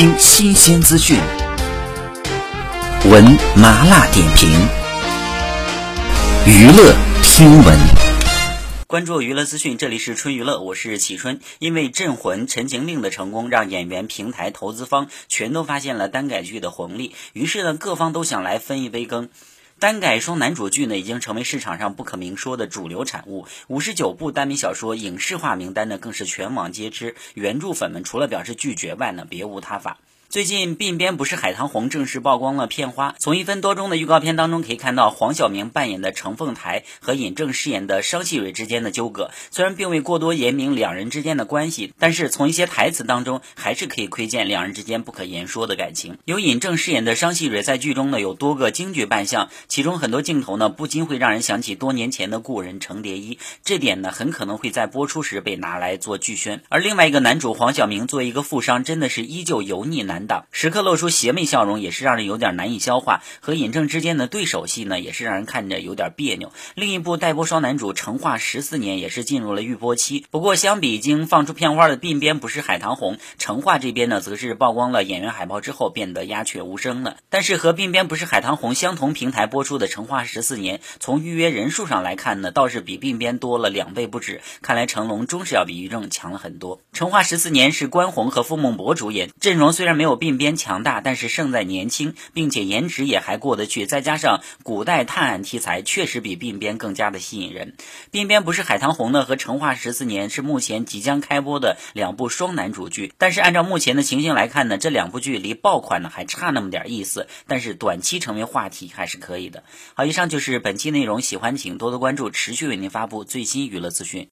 听新鲜资讯，闻麻辣点评，娱乐听闻。关注娱乐资讯，这里是春娱乐，我是启春。因为《镇魂》《陈情令》的成功，让演员、平台、投资方全都发现了单改剧的红利，于是呢，各方都想来分一杯羹。单改双男主剧呢，已经成为市场上不可明说的主流产物。五十九部耽美小说影视化名单呢，更是全网皆知。原著粉们除了表示拒绝外呢，别无他法。最近，鬓边不是海棠红正式曝光了片花。从一分多钟的预告片当中可以看到，黄晓明扮演的程凤台和尹正饰演的商细蕊之间的纠葛。虽然并未过多言明两人之间的关系，但是从一些台词当中还是可以窥见两人之间不可言说的感情。由尹正饰演的商细蕊在剧中呢有多个京剧扮相，其中很多镜头呢不禁会让人想起多年前的故人程蝶衣。这点呢很可能会在播出时被拿来做剧宣。而另外一个男主黄晓明作为一个富商，真的是依旧油腻男难。时刻露出邪魅笑容，也是让人有点难以消化。和尹正之间的对手戏呢，也是让人看着有点别扭。另一部待播双男主成化十四年也是进入了预播期。不过，相比已经放出片花的鬓边不是海棠红，成化这边呢，则是曝光了演员海报之后变得鸦雀无声了。但是和鬓边不是海棠红相同平台播出的成化十四年，从预约人数上来看呢，倒是比鬓边多了两倍不止。看来成龙终是要比于正强了很多。成化十四年是关宏和傅梦博主演，阵容虽然没有有。鬓边强大，但是胜在年轻，并且颜值也还过得去，再加上古代探案题材，确实比鬓边更加的吸引人。鬓边不是海棠红呢，和成化十四年是目前即将开播的两部双男主剧。但是按照目前的情形来看呢，这两部剧离爆款呢还差那么点意思，但是短期成为话题还是可以的。好，以上就是本期内容，喜欢请多多关注，持续为您发布最新娱乐资讯。